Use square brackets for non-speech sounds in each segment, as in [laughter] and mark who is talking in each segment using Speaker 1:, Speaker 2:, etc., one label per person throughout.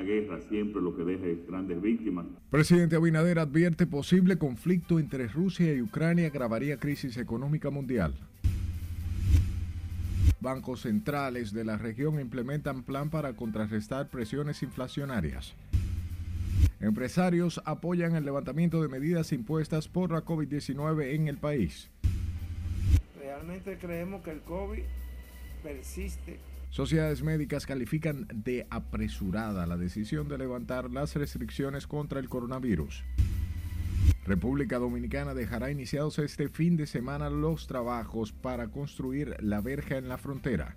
Speaker 1: una guerra siempre lo que deja es grandes víctimas.
Speaker 2: Presidente Abinader advierte posible conflicto entre Rusia y Ucrania agravaría crisis económica mundial. Bancos centrales de la región implementan plan para contrarrestar presiones inflacionarias. Empresarios apoyan el levantamiento de medidas impuestas por la COVID-19 en el país.
Speaker 3: Realmente creemos que el COVID persiste.
Speaker 2: Sociedades médicas califican de apresurada la decisión de levantar las restricciones contra el coronavirus. República Dominicana dejará iniciados este fin de semana los trabajos para construir la verja en la frontera.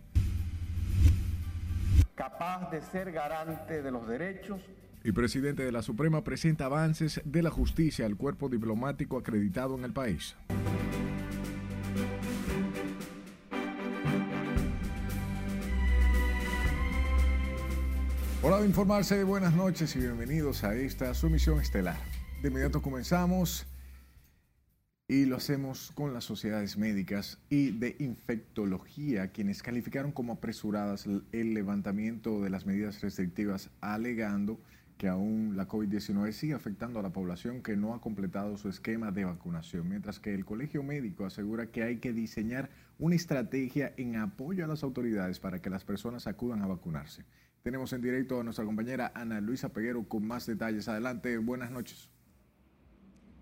Speaker 4: Capaz de ser garante de los derechos
Speaker 2: y presidente de la Suprema presenta avances de la justicia al cuerpo diplomático acreditado en el país. Hola de informarse, buenas noches y bienvenidos a esta sumisión estelar. De inmediato comenzamos y lo hacemos con las sociedades médicas y de infectología, quienes calificaron como apresuradas el levantamiento de las medidas restrictivas, alegando que aún la COVID-19 sigue afectando a la población que no ha completado su esquema de vacunación, mientras que el Colegio Médico asegura que hay que diseñar una estrategia en apoyo a las autoridades para que las personas acudan a vacunarse. Tenemos en directo a nuestra compañera Ana Luisa Peguero con más detalles. Adelante, buenas noches.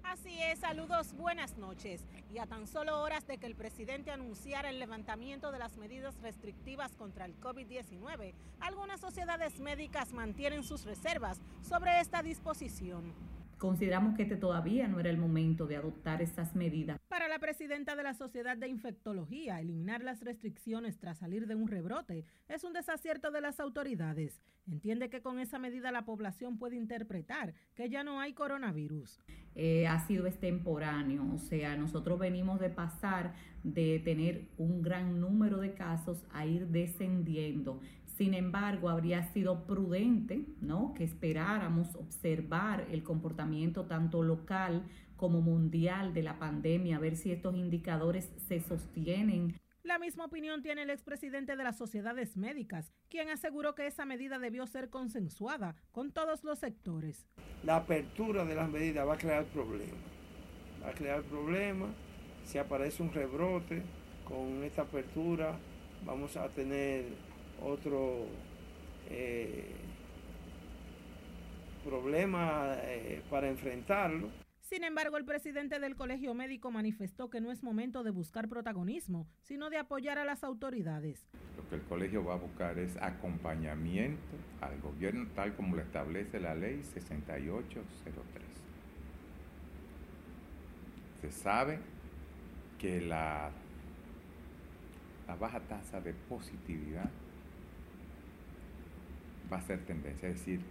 Speaker 5: Así es, saludos, buenas noches. Y a tan solo horas de que el presidente anunciara el levantamiento de las medidas restrictivas contra el COVID-19, algunas sociedades médicas mantienen sus reservas sobre esta disposición.
Speaker 6: Consideramos que este todavía no era el momento de adoptar estas medidas.
Speaker 5: Para la presidenta de la Sociedad de Infectología, eliminar las restricciones tras salir de un rebrote es un desacierto de las autoridades. Entiende que con esa medida la población puede interpretar que ya no hay coronavirus.
Speaker 6: Eh, ha sido extemporáneo, o sea, nosotros venimos de pasar de tener un gran número de casos a ir descendiendo. Sin embargo, habría sido prudente, ¿no? Que esperáramos observar el comportamiento tanto local como mundial de la pandemia, a ver si estos indicadores se sostienen.
Speaker 5: La misma opinión tiene el expresidente de las sociedades médicas, quien aseguró que esa medida debió ser consensuada con todos los sectores.
Speaker 3: La apertura de las medidas va a crear problemas. Va a crear problemas. Si aparece un rebrote con esta apertura, vamos a tener otro eh, problema eh, para enfrentarlo.
Speaker 5: Sin embargo, el presidente del Colegio Médico manifestó que no es momento de buscar protagonismo, sino de apoyar a las autoridades.
Speaker 7: Lo que el colegio va a buscar es acompañamiento al gobierno tal como lo establece la ley 6803. Se sabe que la, la baja tasa de positividad va a ser tendencia, es decir,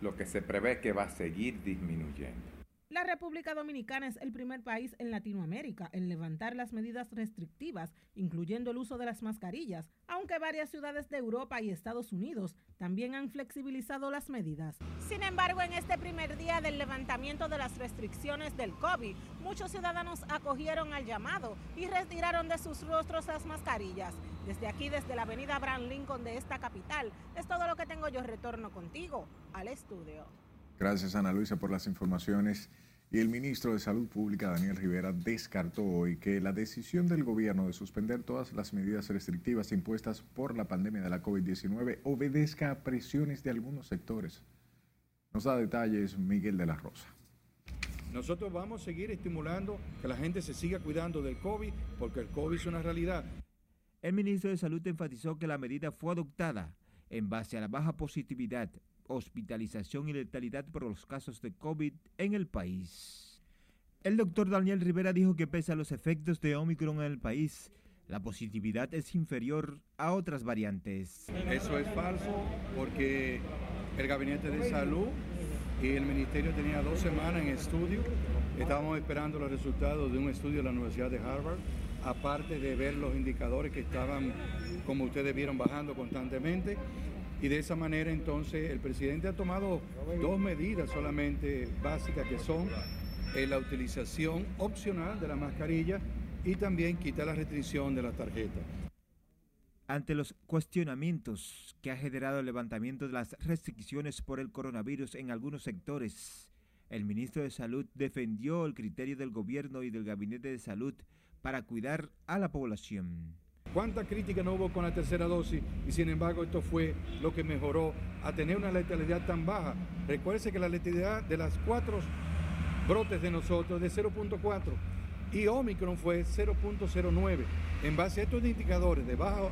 Speaker 7: lo que se prevé que va a seguir disminuyendo.
Speaker 5: La República Dominicana es el primer país en Latinoamérica en levantar las medidas restrictivas, incluyendo el uso de las mascarillas, aunque varias ciudades de Europa y Estados Unidos también han flexibilizado las medidas. Sin embargo, en este primer día del levantamiento de las restricciones del COVID, muchos ciudadanos acogieron al llamado y retiraron de sus rostros las mascarillas. Desde aquí, desde la avenida Abraham Lincoln de esta capital, es todo lo que tengo yo. Retorno contigo al estudio.
Speaker 2: Gracias, Ana Luisa, por las informaciones. Y el ministro de Salud Pública, Daniel Rivera, descartó hoy que la decisión del gobierno de suspender todas las medidas restrictivas impuestas por la pandemia de la COVID-19 obedezca a presiones de algunos sectores. Nos da detalles Miguel de la Rosa.
Speaker 8: Nosotros vamos a seguir estimulando que la gente se siga cuidando del COVID porque el COVID es una realidad.
Speaker 9: El ministro de Salud enfatizó que la medida fue adoptada en base a la baja positividad hospitalización y letalidad por los casos de COVID en el país. El doctor Daniel Rivera dijo que pese a los efectos de Omicron en el país, la positividad es inferior a otras variantes.
Speaker 8: Eso es falso porque el Gabinete de Salud y el Ministerio tenía dos semanas en estudio. Estábamos esperando los resultados de un estudio de la Universidad de Harvard, aparte de ver los indicadores que estaban, como ustedes vieron, bajando constantemente. Y de esa manera entonces el presidente ha tomado dos medidas solamente básicas que son eh, la utilización opcional de la mascarilla y también quitar la restricción de la tarjeta.
Speaker 9: Ante los cuestionamientos que ha generado el levantamiento de las restricciones por el coronavirus en algunos sectores, el ministro de Salud defendió el criterio del gobierno y del Gabinete de Salud para cuidar a la población.
Speaker 8: ¿Cuánta crítica no hubo con la tercera dosis? Y sin embargo esto fue lo que mejoró a tener una letalidad tan baja. Recuerde que la letalidad de las cuatro brotes de nosotros es de 0.4 y Omicron fue 0.09. En base a estos indicadores de baja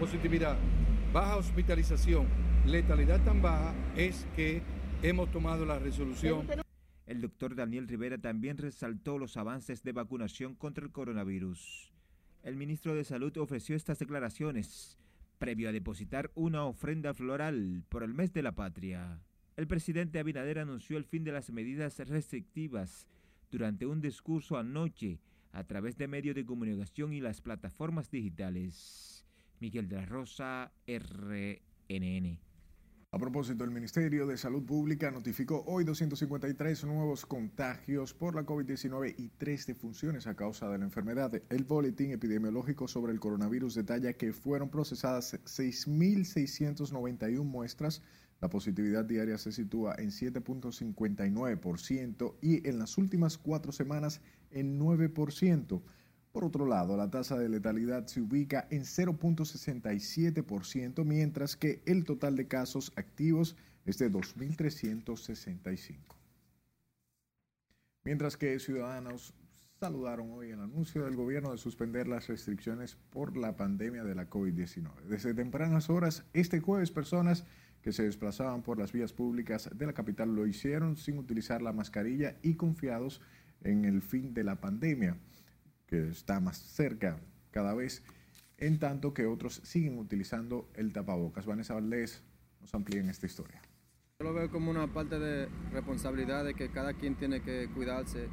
Speaker 8: positividad, baja hospitalización, letalidad tan baja, es que hemos tomado la resolución.
Speaker 9: El doctor Daniel Rivera también resaltó los avances de vacunación contra el coronavirus el ministro de Salud ofreció estas declaraciones previo a depositar una ofrenda floral por el mes de la patria. El presidente Abinader anunció el fin de las medidas restrictivas durante un discurso anoche a través de medios de comunicación y las plataformas digitales. Miguel de la Rosa, RNN.
Speaker 2: A propósito, el Ministerio de Salud Pública notificó hoy 253 nuevos contagios por la COVID-19 y tres defunciones a causa de la enfermedad. El boletín epidemiológico sobre el coronavirus detalla que fueron procesadas 6.691 muestras. La positividad diaria se sitúa en 7.59% y en las últimas cuatro semanas en 9%. Por otro lado, la tasa de letalidad se ubica en 0.67%, mientras que el total de casos activos es de 2.365. Mientras que ciudadanos saludaron hoy el anuncio del gobierno de suspender las restricciones por la pandemia de la COVID-19. Desde tempranas horas, este jueves, personas que se desplazaban por las vías públicas de la capital lo hicieron sin utilizar la mascarilla y confiados en el fin de la pandemia que está más cerca cada vez, en tanto que otros siguen utilizando el tapabocas. Vanessa Valdés nos amplía en esta historia.
Speaker 10: Yo lo veo como una parte de responsabilidad de que cada quien tiene que cuidarse.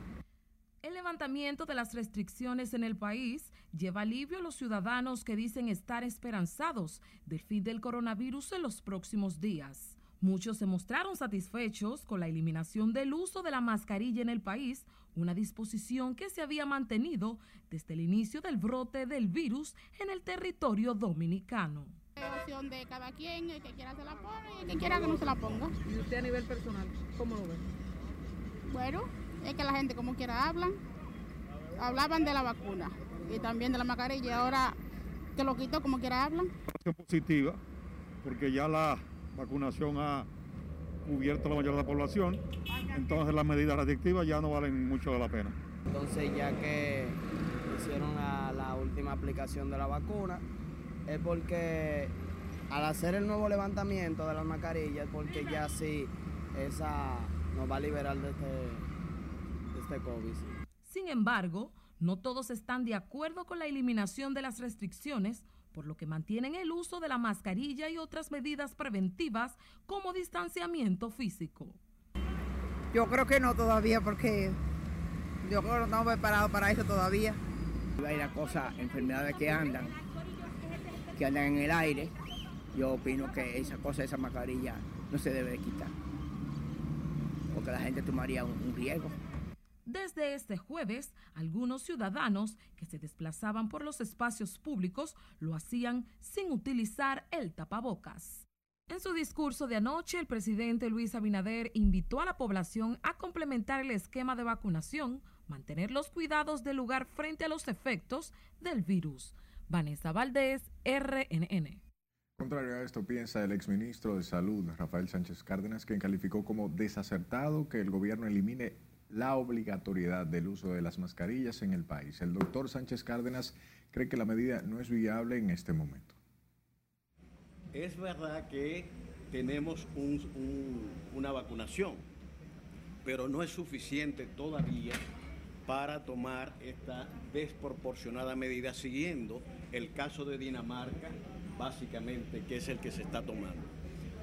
Speaker 11: El levantamiento de las restricciones en el país lleva alivio a los ciudadanos que dicen estar esperanzados del fin del coronavirus en los próximos días. Muchos se mostraron satisfechos con la eliminación del uso de la mascarilla en el país, una disposición que se había mantenido desde el inicio del brote del virus en el territorio dominicano.
Speaker 12: opción de cada quien, el que quiera se la ponga y el que quiera que no se la ponga.
Speaker 13: ¿Y usted a nivel personal, cómo lo ve?
Speaker 12: Bueno, es que la gente como quiera hablan. Hablaban de la vacuna y también de la mascarilla y ahora que lo quitó como quiera hablan.
Speaker 14: Positiva, porque ya la vacunación ha cubierto la mayoría de la población, entonces las medidas restrictivas ya no valen mucho de la pena.
Speaker 15: Entonces ya que hicieron la, la última aplicación de la vacuna, es porque al hacer el nuevo levantamiento de las mascarillas, porque ya sí esa nos va a liberar de este, de este COVID.
Speaker 11: Sin embargo, no todos están de acuerdo con la eliminación de las restricciones por lo que mantienen el uso de la mascarilla y otras medidas preventivas como distanciamiento físico.
Speaker 16: Yo creo que no todavía porque yo creo que no estamos preparados para eso todavía.
Speaker 17: Hay una cosa, enfermedades que andan, que andan en el aire. Yo opino que esa cosa, esa mascarilla, no se debe de quitar. Porque la gente tomaría un, un riesgo.
Speaker 11: Desde este jueves, algunos ciudadanos que se desplazaban por los espacios públicos lo hacían sin utilizar el tapabocas. En su discurso de anoche, el presidente Luis Abinader invitó a la población a complementar el esquema de vacunación, mantener los cuidados del lugar frente a los efectos del virus. Vanessa Valdés, RNN.
Speaker 2: Contrario a esto, piensa el exministro de Salud, Rafael Sánchez Cárdenas, quien calificó como desacertado que el gobierno elimine la obligatoriedad del uso de las mascarillas en el país. El doctor Sánchez Cárdenas cree que la medida no es viable en este momento.
Speaker 18: Es verdad que tenemos un, un, una vacunación, pero no es suficiente todavía para tomar esta desproporcionada medida siguiendo el caso de Dinamarca, básicamente, que es el que se está tomando.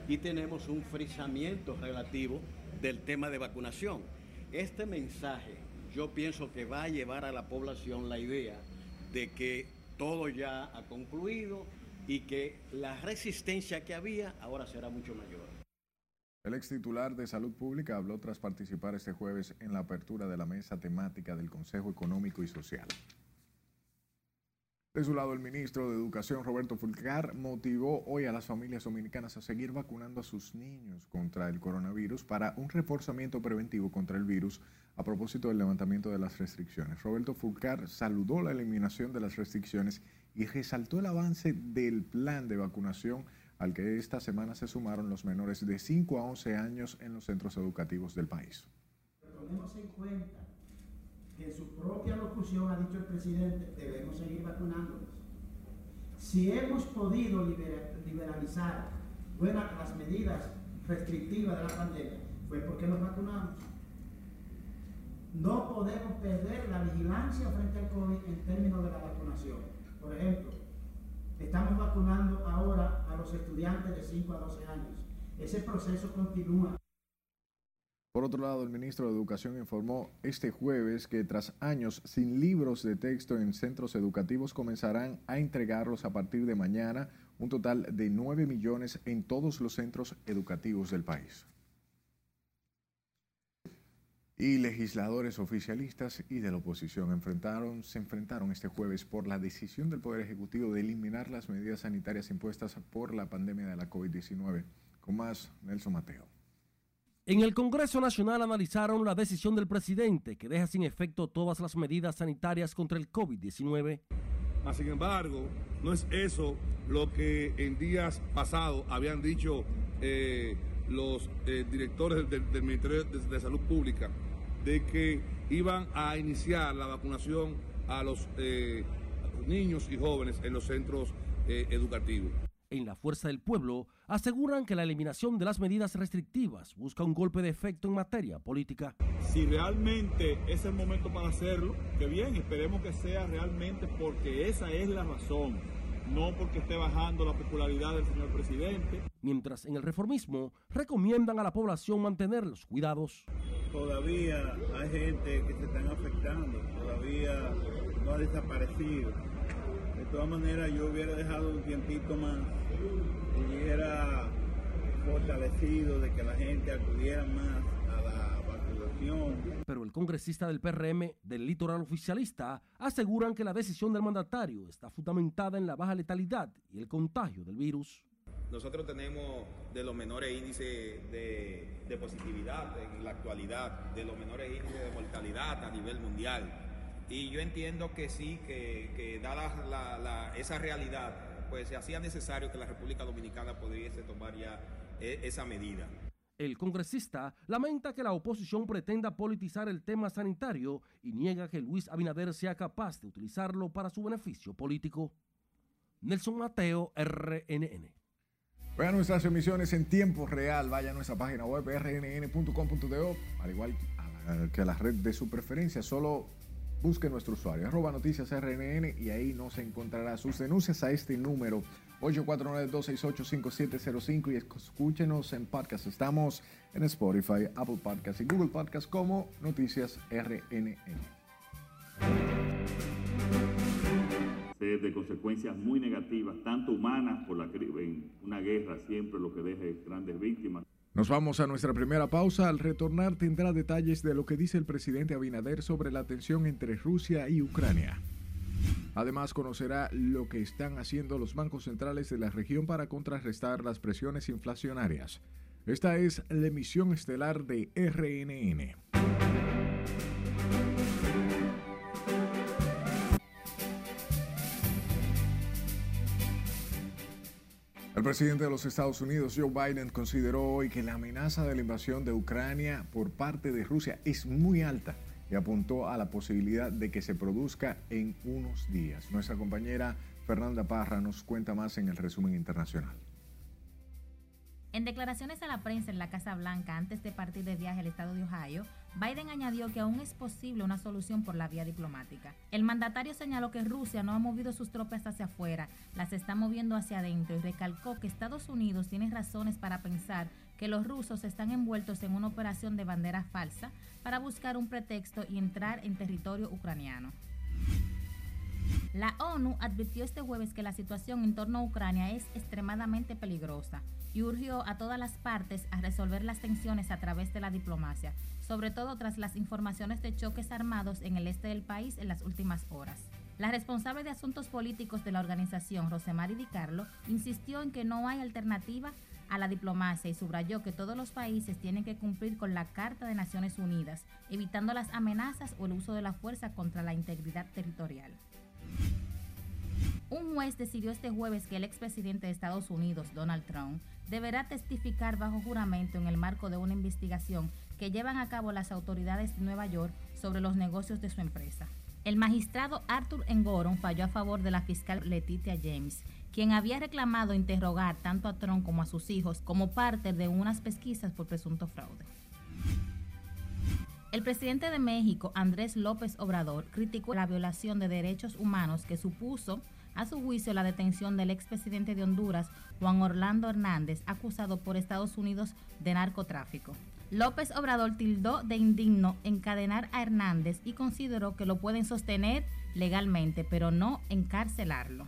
Speaker 18: Y tenemos un frisamiento relativo del tema de vacunación. Este mensaje yo pienso que va a llevar a la población la idea de que todo ya ha concluido y que la resistencia que había ahora será mucho mayor.
Speaker 2: El ex titular de Salud Pública habló tras participar este jueves en la apertura de la mesa temática del Consejo Económico y Social. De su lado, el ministro de Educación, Roberto Fulcar, motivó hoy a las familias dominicanas a seguir vacunando a sus niños contra el coronavirus para un reforzamiento preventivo contra el virus a propósito del levantamiento de las restricciones. Roberto Fulcar saludó la eliminación de las restricciones y resaltó el avance del plan de vacunación al que esta semana se sumaron los menores de 5 a 11 años en los centros educativos del país.
Speaker 19: Tomemos en cuenta en su propia locución ha dicho el presidente, debemos seguir vacunándonos. Si hemos podido liberalizar buenas las medidas restrictivas de la pandemia, fue porque nos vacunamos. No podemos perder la vigilancia frente al COVID en términos de la vacunación. Por ejemplo, estamos vacunando ahora a los estudiantes de 5 a 12 años. Ese proceso continúa.
Speaker 2: Por otro lado, el ministro de Educación informó este jueves que tras años sin libros de texto en centros educativos comenzarán a entregarlos a partir de mañana, un total de 9 millones en todos los centros educativos del país. Y legisladores oficialistas y de la oposición enfrentaron, se enfrentaron este jueves por la decisión del Poder Ejecutivo de eliminar las medidas sanitarias impuestas por la pandemia de la COVID-19. Con más, Nelson Mateo.
Speaker 20: En el Congreso Nacional analizaron la decisión del presidente que deja sin efecto todas las medidas sanitarias contra el COVID-19.
Speaker 21: Sin embargo, no es eso lo que en días pasados habían dicho eh, los eh, directores del, Ministerio de, Salud Pública, de que iban a iniciar la vacunación a los, eh, niños y jóvenes en los centros educativos
Speaker 20: en la Fuerza del Pueblo aseguran que la eliminación de las medidas restrictivas busca un golpe de efecto en materia política.
Speaker 21: Si realmente es el momento para hacerlo, que bien, esperemos que sea realmente porque esa es la razón, no porque esté bajando la popularidad del señor presidente.
Speaker 20: Mientras en el reformismo recomiendan a la población mantener los cuidados.
Speaker 22: Todavía hay gente que se están afectando, todavía no ha desaparecido de todas maneras yo hubiera dejado un tiempito más y hubiera fortalecido de que la gente acudiera más a la vacunación.
Speaker 20: Pero el congresista del PRM del litoral oficialista aseguran que la decisión del mandatario está fundamentada en la baja letalidad y el contagio del virus.
Speaker 23: Nosotros tenemos de los menores índices de, de positividad en la actualidad, de los menores índices de mortalidad a nivel mundial y yo entiendo que sí, que, dada esa realidad, pues se hacía necesario que la República Dominicana pudiese tomar ya e, esa medida.
Speaker 20: El congresista lamenta que la oposición pretenda politizar el tema sanitario y niega que Luis Abinader sea capaz de utilizarlo para su beneficio político. Nelson Mateo, RNN.
Speaker 2: Vean nuestras emisiones en tiempo real. Vaya a nuestra página web rnn.com.do, al igual que a la red de su preferencia. Solo busque nuestro usuario, arroba noticias RNN y ahí nos encontrará sus denuncias a este número 849-268-5705 y escúchenos en podcast. Estamos en Spotify, Apple Podcast y Google Podcast como Noticias RNN.
Speaker 1: de consecuencias muy negativas, tanto humanas por la en una guerra siempre lo que deja es grandes víctimas.
Speaker 2: Nos vamos a nuestra primera pausa. Al retornar tendrá detalles de lo que dice el presidente Abinader sobre la tensión entre Rusia y Ucrania. Además conocerá lo que están haciendo los bancos centrales de la región para contrarrestar las presiones inflacionarias. Esta es la emisión estelar de RNN. El presidente de los Estados Unidos, Joe Biden, consideró hoy que la amenaza de la invasión de Ucrania por parte de Rusia es muy alta y apuntó a la posibilidad de que se produzca en unos días. Nuestra compañera Fernanda Parra nos cuenta más en el resumen internacional.
Speaker 24: En declaraciones a la prensa en la Casa Blanca antes de partir de viaje al estado de Ohio, Biden añadió que aún es posible una solución por la vía diplomática. El mandatario señaló que Rusia no ha movido sus tropas hacia afuera, las está moviendo hacia adentro y recalcó que Estados Unidos tiene razones para pensar que los rusos están envueltos en una operación de bandera falsa para buscar un pretexto y entrar en territorio ucraniano. La ONU advirtió este jueves que la situación en torno a Ucrania es extremadamente peligrosa y urgió a todas las partes a resolver las tensiones a través de la diplomacia, sobre todo tras las informaciones de choques armados en el este del país en las últimas horas. La responsable de asuntos políticos de la organización, Rosemary Di Carlo, insistió en que no hay alternativa a la diplomacia y subrayó que todos los países tienen que cumplir con la Carta de Naciones Unidas, evitando las amenazas o el uso de la fuerza contra la integridad territorial. Un juez decidió este jueves que el expresidente de Estados Unidos, Donald Trump, deberá testificar bajo juramento en el marco de una investigación que llevan a cabo las autoridades de Nueva York sobre los negocios de su empresa. El magistrado Arthur Engoron falló a favor de la fiscal Letitia James, quien había reclamado interrogar tanto a Trump como a sus hijos como parte de unas pesquisas por presunto fraude. El presidente de México, Andrés López Obrador, criticó la violación de derechos humanos que supuso a su juicio la detención del expresidente de Honduras, Juan Orlando Hernández, acusado por Estados Unidos de narcotráfico. López Obrador tildó de indigno encadenar a Hernández y consideró que lo pueden sostener legalmente, pero no encarcelarlo.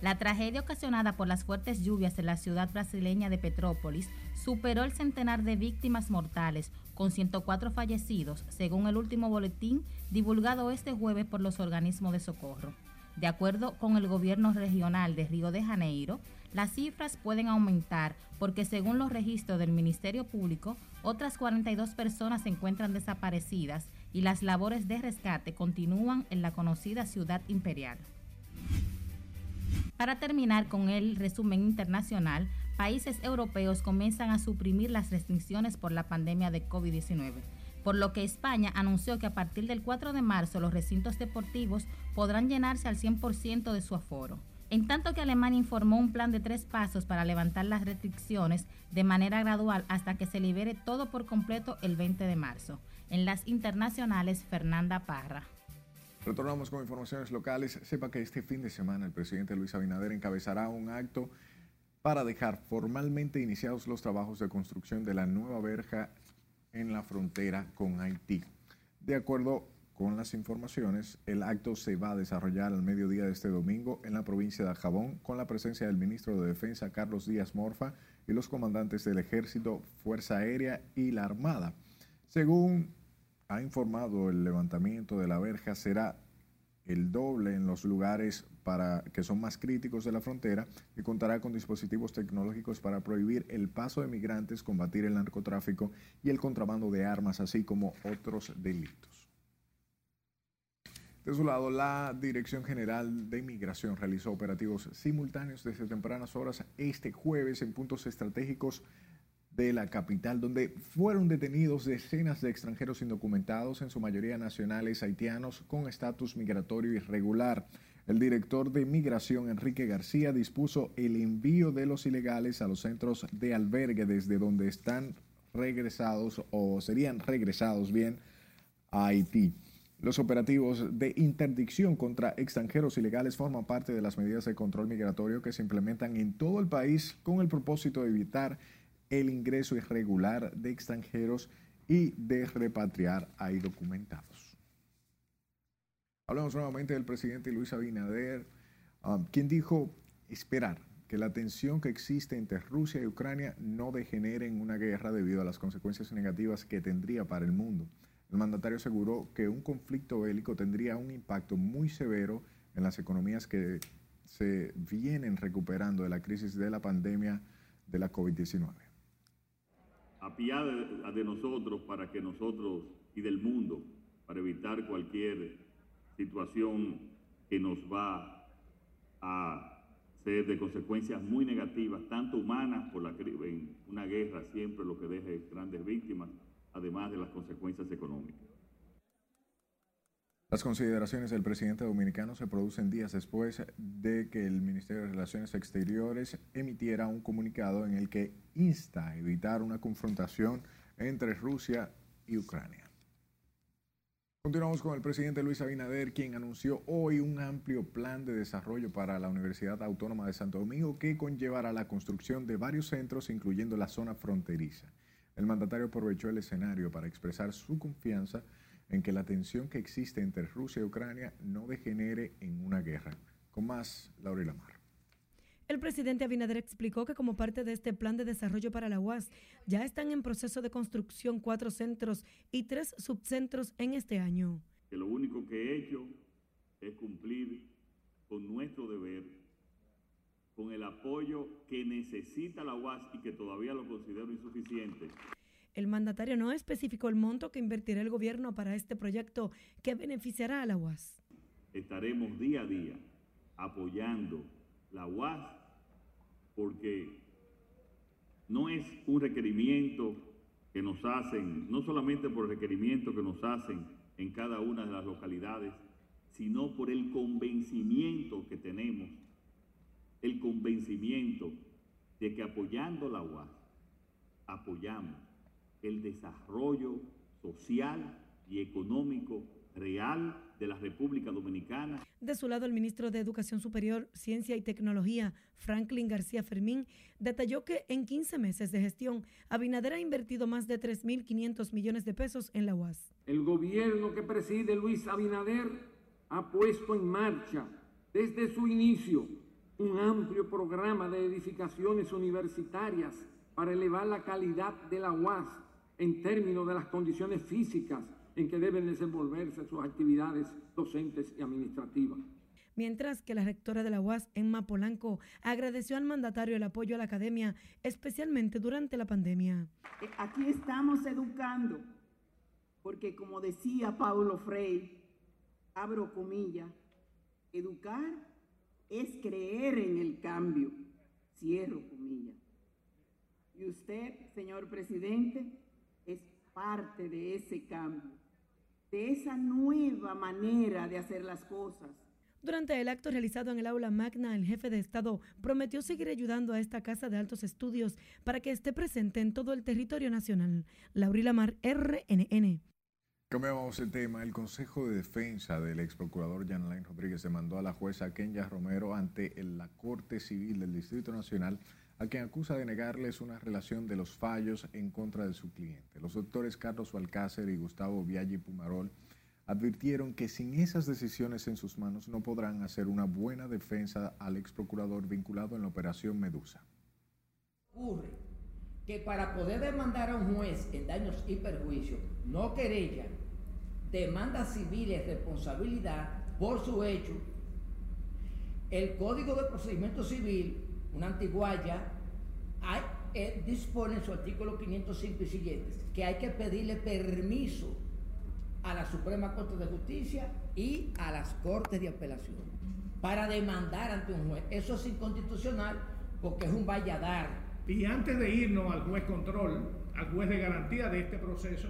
Speaker 24: La tragedia ocasionada por las fuertes lluvias en la ciudad brasileña de Petrópolis superó el centenar de víctimas mortales, con 104 fallecidos, según el último boletín divulgado este jueves por los organismos de socorro. De acuerdo con el gobierno regional de Río de Janeiro, las cifras pueden aumentar porque según los registros del Ministerio Público, otras 42 personas se encuentran desaparecidas y las labores de rescate continúan en la conocida ciudad imperial. Para terminar con el resumen internacional, países europeos comienzan a suprimir las restricciones por la pandemia de COVID-19 por lo que España anunció que a partir del 4 de marzo los recintos deportivos podrán llenarse al 100% de su aforo. En tanto que Alemania informó un plan de tres pasos para levantar las restricciones de manera gradual hasta que se libere todo por completo el 20 de marzo. En las internacionales, Fernanda Parra.
Speaker 2: Retornamos con informaciones locales. Sepa que este fin de semana el presidente Luis Abinader encabezará un acto para dejar formalmente iniciados los trabajos de construcción de la nueva verja en la frontera con Haití. De acuerdo con las informaciones, el acto se va a desarrollar al mediodía de este domingo en la provincia de Jabón con la presencia del ministro de Defensa Carlos Díaz Morfa y los comandantes del Ejército, Fuerza Aérea y la Armada. Según ha informado el levantamiento de la verja, será el doble en los lugares para, que son más críticos de la frontera y contará con dispositivos tecnológicos para prohibir el paso de migrantes, combatir el narcotráfico y el contrabando de armas, así como otros delitos. De su lado, la Dirección General de Inmigración realizó operativos simultáneos desde tempranas horas este jueves en puntos estratégicos de la capital, donde fueron detenidos decenas de extranjeros indocumentados, en su mayoría nacionales haitianos, con estatus migratorio irregular. El director de Migración, Enrique García, dispuso el envío de los ilegales a los centros de albergue desde donde están regresados o serían regresados bien a Haití. Los operativos de interdicción contra extranjeros ilegales forman parte de las medidas de control migratorio que se implementan en todo el país con el propósito de evitar el ingreso irregular de extranjeros y de repatriar a indocumentados. Hablamos nuevamente del presidente Luis Abinader, um, quien dijo esperar que la tensión que existe entre Rusia y Ucrania no degenere en una guerra debido a las consecuencias negativas que tendría para el mundo. El mandatario aseguró que un conflicto bélico tendría un impacto muy severo en las economías que se vienen recuperando de la crisis de la pandemia de la COVID-19.
Speaker 1: Apiada de nosotros para que nosotros y del mundo, para evitar cualquier situación que nos va a ser de consecuencias muy negativas, tanto humanas por la en una guerra siempre lo que deja grandes víctimas, además de las consecuencias económicas.
Speaker 2: Las consideraciones del presidente dominicano se producen días después de que el Ministerio de Relaciones Exteriores emitiera un comunicado en el que insta a evitar una confrontación entre Rusia y Ucrania. Continuamos con el presidente Luis Abinader, quien anunció hoy un amplio plan de desarrollo para la Universidad Autónoma de Santo Domingo que conllevará la construcción de varios centros, incluyendo la zona fronteriza. El mandatario aprovechó el escenario para expresar su confianza en que la tensión que existe entre Rusia y Ucrania no degenere en una guerra. Con más, Laura Lamar.
Speaker 25: El presidente Abinader explicó que como parte de este plan de desarrollo para la UAS, ya están en proceso de construcción cuatro centros y tres subcentros en este año.
Speaker 1: que lo único que he hecho es cumplir con nuestro deber, con el apoyo que necesita la UAS y que todavía lo considero insuficiente.
Speaker 25: El mandatario no especificó el monto que invertirá el gobierno para este proyecto que beneficiará a la UAS.
Speaker 1: Estaremos día a día apoyando la UAS porque no es un requerimiento que nos hacen, no solamente por el requerimiento que nos hacen en cada una de las localidades, sino por el convencimiento que tenemos, el convencimiento de que apoyando la UAS, apoyamos el desarrollo social y económico real de la República Dominicana.
Speaker 25: De su lado, el ministro de Educación Superior, Ciencia y Tecnología, Franklin García Fermín, detalló que en 15 meses de gestión, Abinader ha invertido más de 3.500 millones de pesos en la UAS.
Speaker 26: El gobierno que preside Luis Abinader ha puesto en marcha desde su inicio un amplio programa de edificaciones universitarias para elevar la calidad de la UAS en términos de las condiciones físicas en que deben desenvolverse sus actividades docentes y administrativas.
Speaker 25: Mientras que la rectora de la UAS, Emma Polanco, agradeció al mandatario el apoyo a la academia, especialmente durante la pandemia.
Speaker 27: Eh, aquí estamos educando, porque como decía Paulo Freire, abro comillas, educar es creer en el cambio, cierro comillas. Y usted, señor presidente, es parte de ese cambio de esa nueva manera de hacer las cosas.
Speaker 25: Durante el acto realizado en el aula magna, el jefe de Estado prometió seguir ayudando a esta Casa de Altos Estudios para que esté presente en todo el territorio nacional. Laurila Mar, RNN.
Speaker 2: Cambiamos el tema. El Consejo de Defensa del ex procurador Rodríguez demandó a la jueza Kenya Romero ante la Corte Civil del Distrito Nacional a quien acusa de negarles una relación de los fallos en contra de su cliente. Los doctores Carlos Balcácer y Gustavo Viaggi Pumarol advirtieron que sin esas decisiones en sus manos no podrán hacer una buena defensa al ex procurador vinculado en la operación Medusa.
Speaker 28: Ocurre que para poder demandar a un juez en daños y perjuicios, no querella, demanda civil y responsabilidad por su hecho, el Código de Procedimiento Civil una antiguaya, hay, eh, dispone en su artículo 505 y siguientes que hay que pedirle permiso a la Suprema Corte de Justicia y a las Cortes de Apelación para demandar ante un juez. Eso es inconstitucional porque es un valladar.
Speaker 29: Y antes de irnos al juez control, al juez de garantía de este proceso,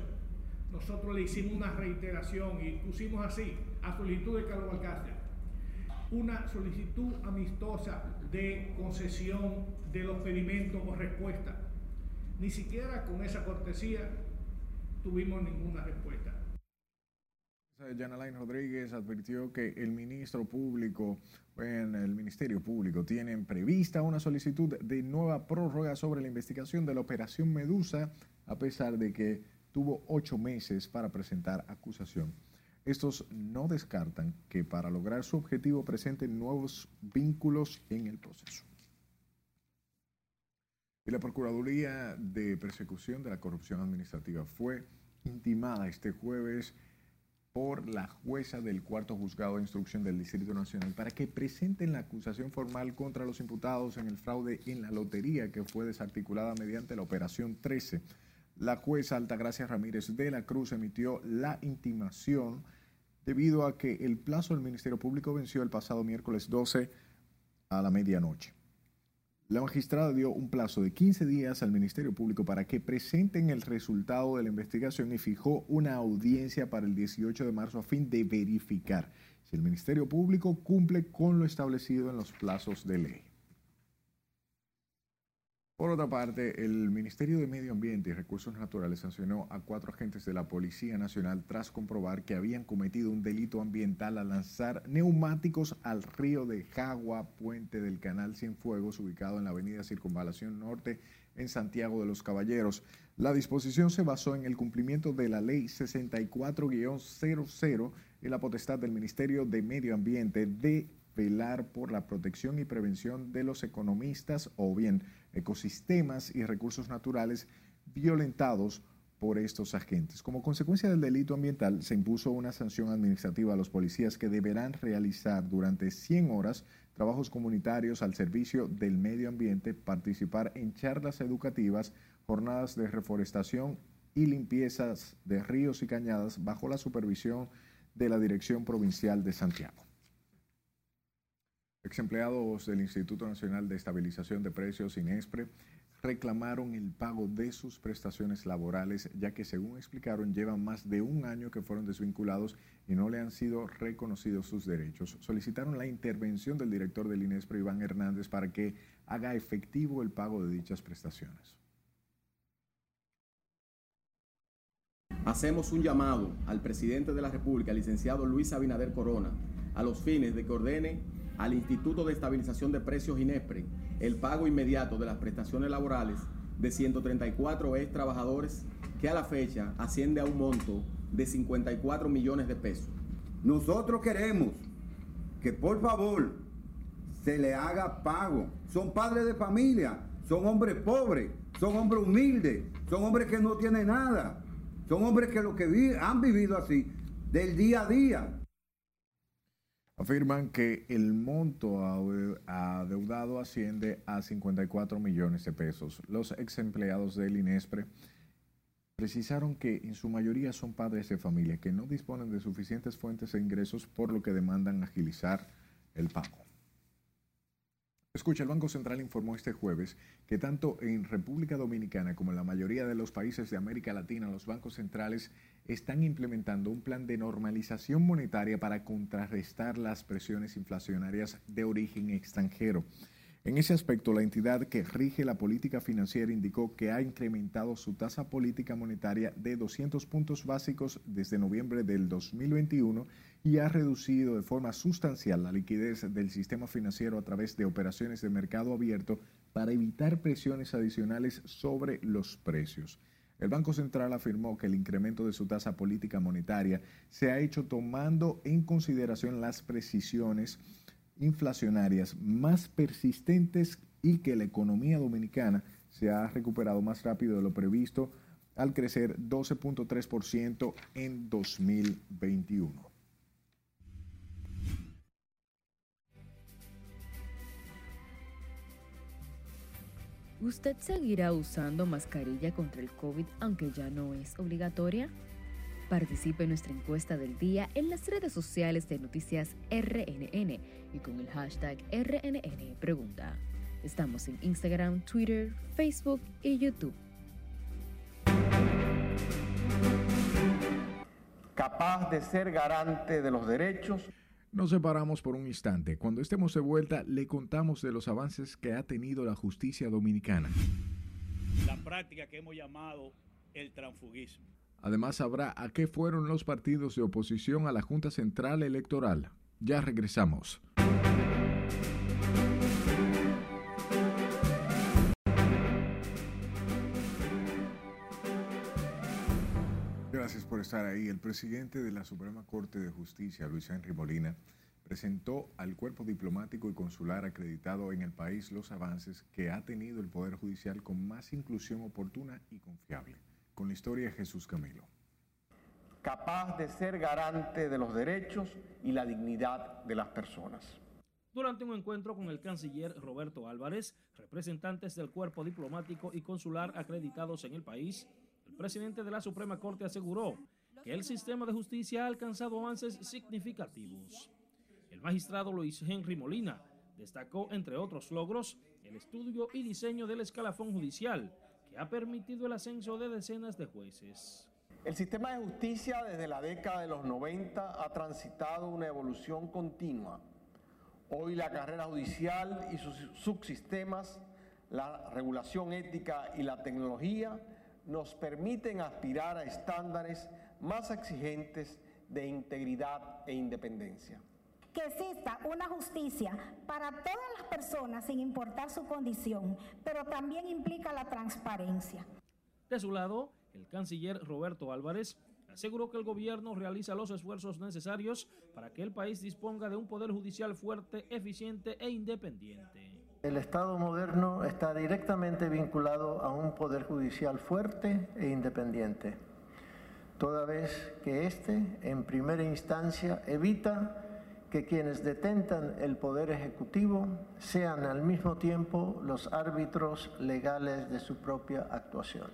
Speaker 29: nosotros le hicimos una reiteración y pusimos así, a solicitud de Carlos Alcácer, una solicitud amistosa de concesión de los pedimentos o respuesta. Ni siquiera con esa cortesía tuvimos ninguna respuesta.
Speaker 2: Jan Alain Rodríguez advirtió que el ministro público, en el Ministerio Público, tienen prevista una solicitud de nueva prórroga sobre la investigación de la operación Medusa, a pesar de que tuvo ocho meses para presentar acusación. Estos no descartan que para lograr su objetivo presenten nuevos vínculos en el proceso. Y la Procuraduría de Persecución de la Corrupción Administrativa fue intimada este jueves por la jueza del cuarto juzgado de instrucción del Distrito Nacional para que presenten la acusación formal contra los imputados en el fraude en la lotería que fue desarticulada mediante la Operación 13 la jueza Altagracia Ramírez de la Cruz emitió la intimación debido a que el plazo del Ministerio Público venció el pasado miércoles 12 a la medianoche. La magistrada dio un plazo de 15 días al Ministerio Público para que presenten el resultado de la investigación y fijó una audiencia para el 18 de marzo a fin de verificar si el Ministerio Público cumple con lo establecido en los plazos de ley. Por otra parte, el Ministerio de Medio Ambiente y Recursos Naturales sancionó a cuatro agentes de la Policía Nacional tras comprobar que habían cometido un delito ambiental al lanzar neumáticos al río de Jagua, puente del Canal Cienfuegos, ubicado en la avenida Circunvalación Norte en Santiago de los Caballeros. La disposición se basó en el cumplimiento de la Ley 64-00 y la potestad del Ministerio de Medio Ambiente de velar por la protección y prevención de los economistas o bien ecosistemas y recursos naturales violentados por estos agentes. Como consecuencia del delito ambiental, se impuso una sanción administrativa a los policías que deberán realizar durante 100 horas trabajos comunitarios al servicio del medio ambiente, participar en charlas educativas, jornadas de reforestación y limpiezas de ríos y cañadas bajo la supervisión de la Dirección Provincial de Santiago. Exempleados del Instituto Nacional de Estabilización de Precios, INESPRE, reclamaron el pago de sus prestaciones laborales, ya que según explicaron llevan más de un año que fueron desvinculados y no le han sido reconocidos sus derechos. Solicitaron la intervención del director del INESPRE, Iván Hernández, para que haga efectivo el pago de dichas prestaciones.
Speaker 30: Hacemos un llamado al presidente de la República, licenciado Luis Abinader Corona, a los fines de que ordene al Instituto de Estabilización de Precios INESPRE el pago inmediato de las prestaciones laborales de 134 ex trabajadores que a la fecha asciende a un monto de 54 millones de pesos.
Speaker 31: Nosotros queremos que por favor se le haga pago. Son padres de familia, son hombres pobres, son hombres humildes, son hombres que no tienen nada, son hombres que lo que han vivido así del día a día.
Speaker 2: Afirman que el monto adeudado asciende a 54 millones de pesos. Los ex empleados del INESPRE precisaron que en su mayoría son padres de familia que no disponen de suficientes fuentes de ingresos por lo que demandan agilizar el pago. Escucha, el Banco Central informó este jueves que tanto en República Dominicana como en la mayoría de los países de América Latina, los bancos centrales están implementando un plan de normalización monetaria para contrarrestar las presiones inflacionarias de origen extranjero. En ese aspecto, la entidad que rige la política financiera indicó que ha incrementado su tasa política monetaria de 200 puntos básicos desde noviembre del 2021 y ha reducido de forma sustancial la liquidez del sistema financiero a través de operaciones de mercado abierto para evitar presiones adicionales sobre los precios. El Banco Central afirmó que el incremento de su tasa política monetaria se ha hecho tomando en consideración las precisiones inflacionarias más persistentes y que la economía dominicana se ha recuperado más rápido de lo previsto al crecer 12.3% en 2021.
Speaker 32: ¿Usted seguirá usando mascarilla contra el COVID aunque ya no es obligatoria? Participe en nuestra encuesta del día en las redes sociales de Noticias RNN y con el hashtag RNN Pregunta. Estamos en Instagram, Twitter, Facebook y YouTube.
Speaker 33: Capaz de ser garante de los derechos
Speaker 2: nos separamos por un instante. Cuando estemos de vuelta, le contamos de los avances que ha tenido la justicia dominicana.
Speaker 34: La práctica que hemos llamado el transfugismo.
Speaker 2: Además, sabrá a qué fueron los partidos de oposición a la Junta Central Electoral. Ya regresamos. Gracias por estar ahí. El presidente de la Suprema Corte de Justicia, Luis Henry Molina, presentó al cuerpo diplomático y consular acreditado en el país los avances que ha tenido el Poder Judicial con más inclusión oportuna y confiable. Con la historia de Jesús Camilo.
Speaker 33: Capaz de ser garante de los derechos y la dignidad de las personas.
Speaker 35: Durante un encuentro con el canciller Roberto Álvarez, representantes del cuerpo diplomático y consular acreditados en el país, presidente de la Suprema Corte aseguró que el sistema de justicia ha alcanzado avances significativos. El magistrado Luis Henry Molina destacó, entre otros logros, el estudio y diseño del escalafón judicial, que ha permitido el ascenso de decenas de jueces.
Speaker 33: El sistema de justicia desde la década de los 90 ha transitado una evolución continua. Hoy la carrera judicial y sus subsistemas, la regulación ética y la tecnología nos permiten aspirar a estándares más exigentes de integridad e independencia.
Speaker 36: Que exista una justicia para todas las personas sin importar su condición, pero también implica la transparencia.
Speaker 35: De su lado, el canciller Roberto Álvarez aseguró que el gobierno realiza los esfuerzos necesarios para que el país disponga de un poder judicial fuerte, eficiente e independiente.
Speaker 37: El Estado moderno está directamente vinculado a un poder judicial fuerte e independiente, toda vez que éste, en primera instancia, evita que quienes detentan el poder ejecutivo sean al mismo tiempo los árbitros legales de su propia actuación.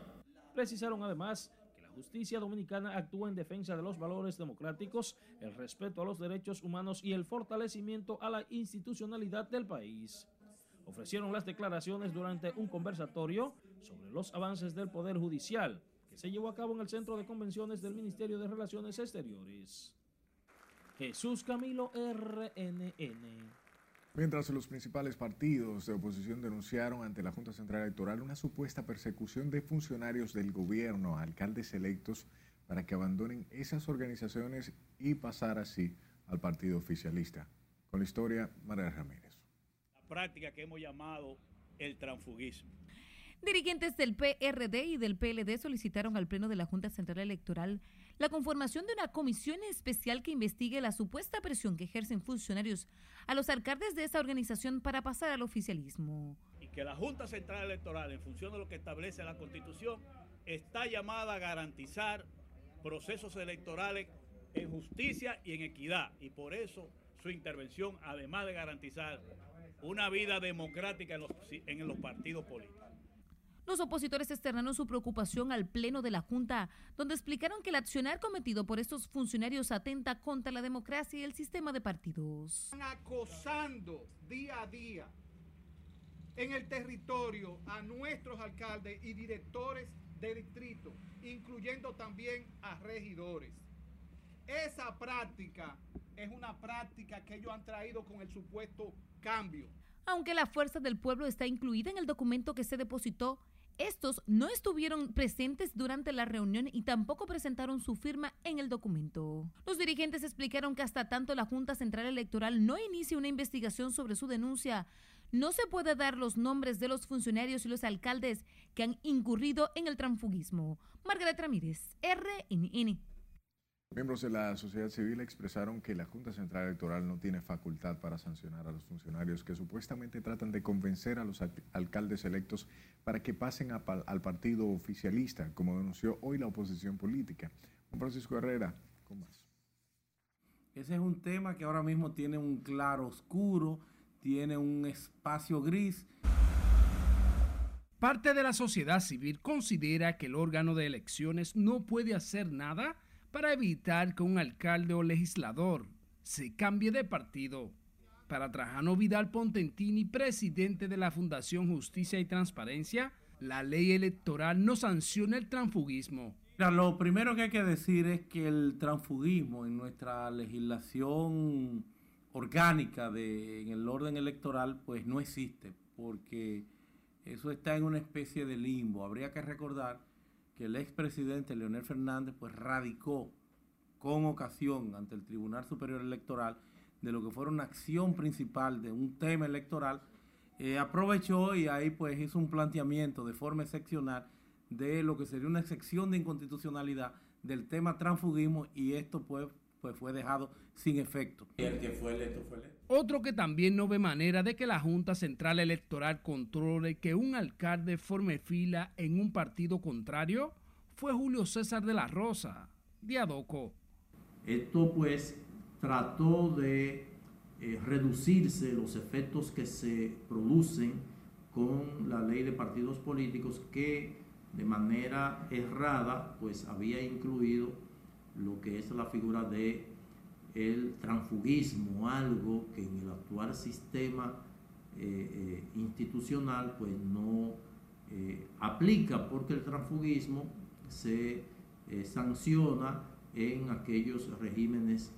Speaker 35: Precisaron además que la justicia dominicana actúa en defensa de los valores democráticos, el respeto a los derechos humanos y el fortalecimiento a la institucionalidad del país. Ofrecieron las declaraciones durante un conversatorio sobre los avances del Poder Judicial que se llevó a cabo en el Centro de Convenciones del Ministerio de Relaciones Exteriores. Jesús Camilo RNN.
Speaker 2: Mientras los principales partidos de oposición denunciaron ante la Junta Central Electoral una supuesta persecución de funcionarios del gobierno, alcaldes electos, para que abandonen esas organizaciones y pasar así al partido oficialista. Con la historia, María Ramírez.
Speaker 34: Práctica que hemos llamado el transfugismo.
Speaker 11: Dirigentes del PRD y del PLD solicitaron al Pleno de la Junta Central Electoral la conformación de una comisión especial que investigue la supuesta presión que ejercen funcionarios a los alcaldes de esa organización para pasar al oficialismo.
Speaker 34: Y que la Junta Central Electoral, en función de lo que establece la Constitución, está llamada a garantizar procesos electorales en justicia y en equidad. Y por eso su intervención, además de garantizar una vida democrática en los, en los partidos políticos.
Speaker 11: Los opositores externaron su preocupación al Pleno de la Junta, donde explicaron que el accionar cometido por estos funcionarios atenta contra la democracia y el sistema de partidos.
Speaker 38: Están acosando día a día en el territorio a nuestros alcaldes y directores de distrito, incluyendo también a regidores. Esa práctica es una práctica que ellos han traído con el supuesto cambio.
Speaker 11: Aunque la fuerza del pueblo está incluida en el documento que se depositó, estos no estuvieron presentes durante la reunión y tampoco presentaron su firma en el documento. Los dirigentes explicaron que hasta tanto la Junta Central Electoral no inicie una investigación sobre su denuncia, no se puede dar los nombres de los funcionarios y los alcaldes que han incurrido en el transfugismo. Margaret Ramírez, RNN.
Speaker 2: Miembros de la sociedad civil expresaron que la Junta Central Electoral no tiene facultad para sancionar a los funcionarios que supuestamente tratan de convencer a los alcaldes electos para que pasen al partido oficialista, como denunció hoy la oposición política. Juan Francisco Herrera, con más.
Speaker 39: Ese es un tema que ahora mismo tiene un claro oscuro, tiene un espacio gris.
Speaker 40: Parte de la sociedad civil considera que el órgano de elecciones no puede hacer nada para evitar que un alcalde o legislador se cambie de partido. Para Trajano Vidal Pontentini, presidente de la Fundación Justicia y Transparencia, la ley electoral no sanciona el transfugismo.
Speaker 39: lo primero que hay que decir es que el transfugismo en nuestra legislación orgánica de, en el orden electoral pues no existe porque eso está en una especie de limbo. Habría que recordar que el expresidente Leonel Fernández pues radicó con ocasión ante el Tribunal Superior Electoral de lo que fuera una acción principal de un tema electoral, eh, aprovechó y ahí pues hizo un planteamiento de forma excepcional de lo que sería una excepción de inconstitucionalidad del tema transfugismo y esto pues, pues fue dejado sin efecto.
Speaker 40: Y el que fue electo fue electo. Otro que también no ve manera de que la Junta Central Electoral controle que un alcalde forme fila en un partido contrario fue Julio César de la Rosa, de Adoco.
Speaker 39: Esto pues trató de eh, reducirse los efectos que se producen con la ley de partidos políticos que de manera errada pues había incluido lo que es la figura de el transfugismo, algo que en el actual sistema eh, eh, institucional pues no eh, aplica porque el transfugismo se sanciona en aquellos regímenes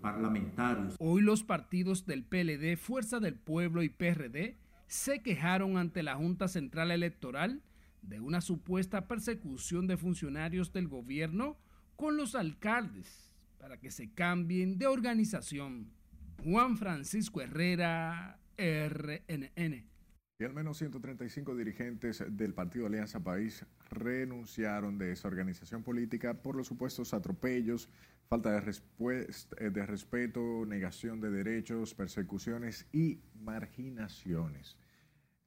Speaker 39: parlamentarios.
Speaker 40: Hoy los partidos del PLD, Fuerza del Pueblo y PRD se quejaron ante la Junta Central Electoral de una supuesta persecución de funcionarios del gobierno con los alcaldes para que se cambien de organización. Juan Francisco Herrera, RNN.
Speaker 2: Y al menos 135 dirigentes del Partido Alianza País renunciaron de esa organización política por los supuestos atropellos, falta de, eh, de respeto, negación de derechos, persecuciones y marginaciones.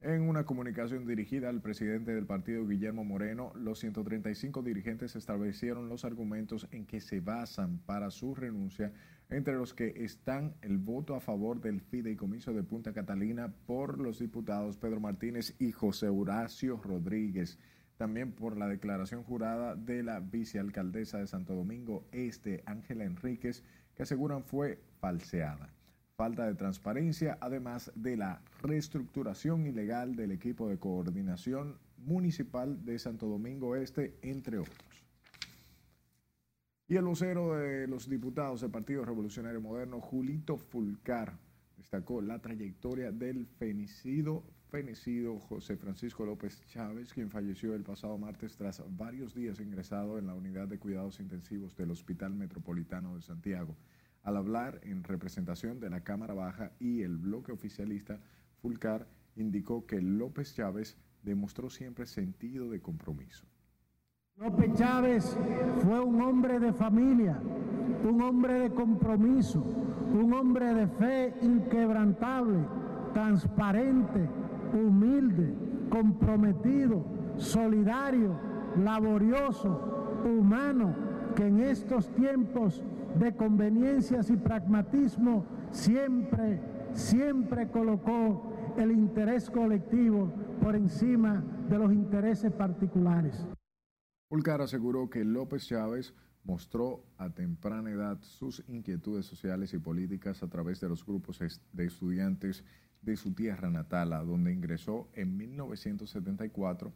Speaker 2: En una comunicación dirigida al presidente del partido, Guillermo Moreno, los 135 dirigentes establecieron los argumentos en que se basan para su renuncia, entre los que están el voto a favor del fideicomiso de Punta Catalina por los diputados Pedro Martínez y José Horacio Rodríguez, también por la declaración jurada de la vicealcaldesa de Santo Domingo Este, Ángela Enríquez, que aseguran fue falseada falta de transparencia, además de la reestructuración ilegal del equipo de coordinación municipal de Santo Domingo Este, entre otros. Y el vocero de los diputados del Partido Revolucionario Moderno, Julito Fulcar, destacó la trayectoria del fenecido José Francisco López Chávez, quien falleció el pasado martes tras varios días ingresado en la unidad de cuidados intensivos del Hospital Metropolitano de Santiago. Al hablar en representación de la Cámara Baja y el bloque oficialista, Fulcar indicó que López Chávez demostró siempre sentido de compromiso.
Speaker 41: López Chávez fue un hombre de familia, un hombre de compromiso, un hombre de fe inquebrantable, transparente, humilde, comprometido, solidario, laborioso, humano, que en estos tiempos de conveniencias y pragmatismo, siempre, siempre colocó el interés colectivo por encima de los intereses particulares.
Speaker 2: Pulcar aseguró que López Chávez mostró a temprana edad sus inquietudes sociales y políticas a través de los grupos de estudiantes de su tierra natal, donde ingresó en 1974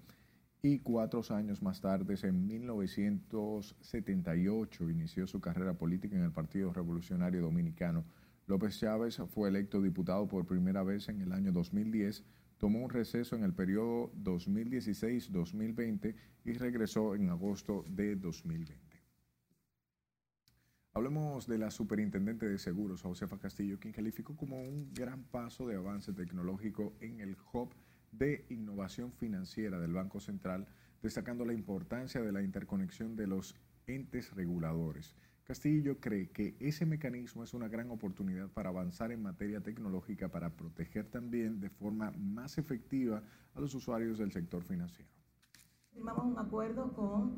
Speaker 2: y cuatro años más tarde, en 1978, inició su carrera política en el Partido Revolucionario Dominicano. López Chávez fue electo diputado por primera vez en el año 2010, tomó un receso en el periodo 2016-2020 y regresó en agosto de 2020. Hablemos de la superintendente de seguros, Josefa Castillo, quien calificó como un gran paso de avance tecnológico en el hub de Innovación Financiera del Banco Central, destacando la importancia de la interconexión de los entes reguladores. Castillo cree que ese mecanismo es una gran oportunidad para avanzar en materia tecnológica para proteger también de forma más efectiva a los usuarios del sector financiero.
Speaker 42: Firmamos un acuerdo con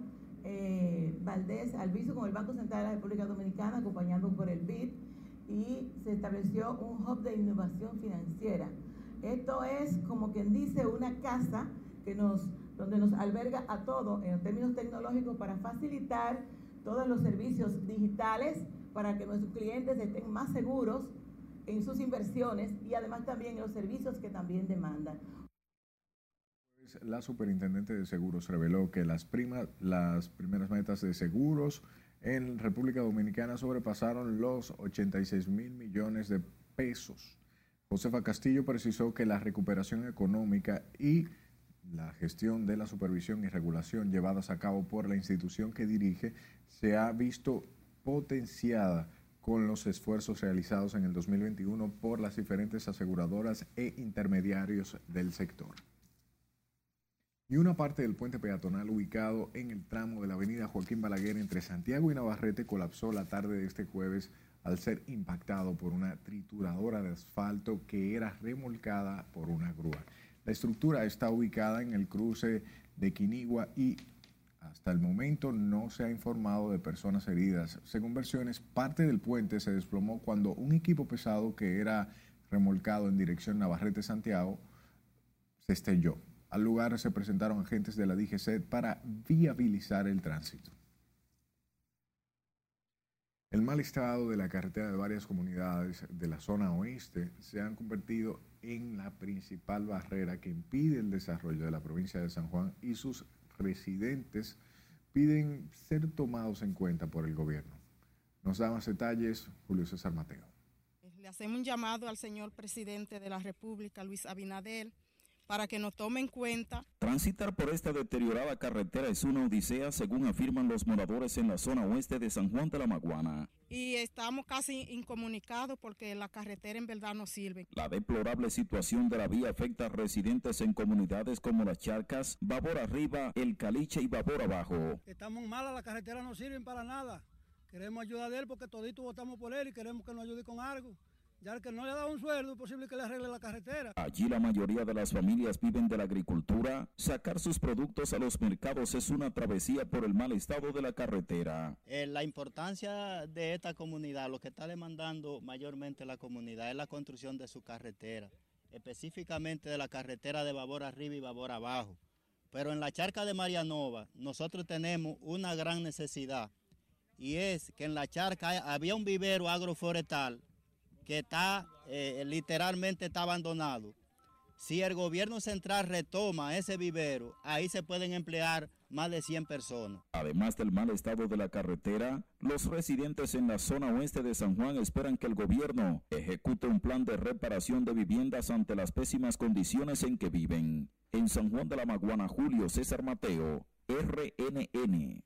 Speaker 42: eh, Alviso, con el Banco Central de la República Dominicana, acompañado por el BID, y se estableció un hub de innovación financiera esto es como quien dice una casa que nos, donde nos alberga a todo en términos tecnológicos para facilitar todos los servicios digitales para que nuestros clientes estén más seguros en sus inversiones y además también en los servicios que también demandan.
Speaker 2: La superintendente de seguros reveló que las, las primeras metas de seguros en República Dominicana sobrepasaron los 86 mil millones de pesos Josefa Castillo precisó que la recuperación económica y la gestión de la supervisión y regulación llevadas a cabo por la institución que dirige se ha visto potenciada con los esfuerzos realizados en el 2021 por las diferentes aseguradoras e intermediarios del sector. Y una parte del puente peatonal ubicado en el tramo de la avenida Joaquín Balaguer entre Santiago y Navarrete colapsó la tarde de este jueves al ser impactado por una trituradora de asfalto que era remolcada por una grúa. La estructura está ubicada en el cruce de Quinigua y hasta el momento no se ha informado de personas heridas. Según versiones, parte del puente se desplomó cuando un equipo pesado que era remolcado en dirección Navarrete-Santiago se estrelló. Al lugar se presentaron agentes de la DGC para viabilizar el tránsito. El mal estado de la carretera de varias comunidades de la zona oeste se han convertido en la principal barrera que impide el desarrollo de la provincia de San Juan y sus residentes piden ser tomados en cuenta por el gobierno. Nos da más detalles Julio César Mateo.
Speaker 43: Le hacemos un llamado al señor presidente de la República, Luis Abinader, para que nos tome en cuenta.
Speaker 30: Transitar por esta deteriorada carretera es una odisea, según afirman los moradores en la zona oeste de San Juan de la Maguana.
Speaker 43: Y estamos casi incomunicados porque la carretera en verdad no sirve.
Speaker 30: La deplorable situación de la vía afecta a residentes en comunidades como Las Charcas, Babor Arriba, El Caliche y Babor Abajo.
Speaker 44: Estamos malas, la carretera no sirve para nada. Queremos ayuda de él porque todito votamos por él y queremos que nos ayude con algo
Speaker 45: Ya el que no le ha dado un sueldo, es posible que le arregle la carretera.
Speaker 30: Allí la mayoría de las familias viven de la agricultura. Sacar sus productos a los mercados es una travesía por el mal estado de la carretera.
Speaker 33: Eh, la importancia de esta comunidad, lo que está demandando mayormente la comunidad es la construcción de su carretera, específicamente de la carretera de Babor arriba y Babor abajo. Pero en la charca de Marianova nosotros tenemos una gran necesidad y es que en la charca había un vivero agroforestal que está eh, literalmente está abandonado. Si el gobierno central retoma ese vivero, ahí se pueden emplear más de 100 personas.
Speaker 30: Además del mal estado de la carretera, los residentes en la zona oeste de San Juan esperan que el gobierno ejecute un plan de reparación de viviendas ante las pésimas condiciones en que viven. En San Juan de la Maguana, Julio César Mateo, RNN.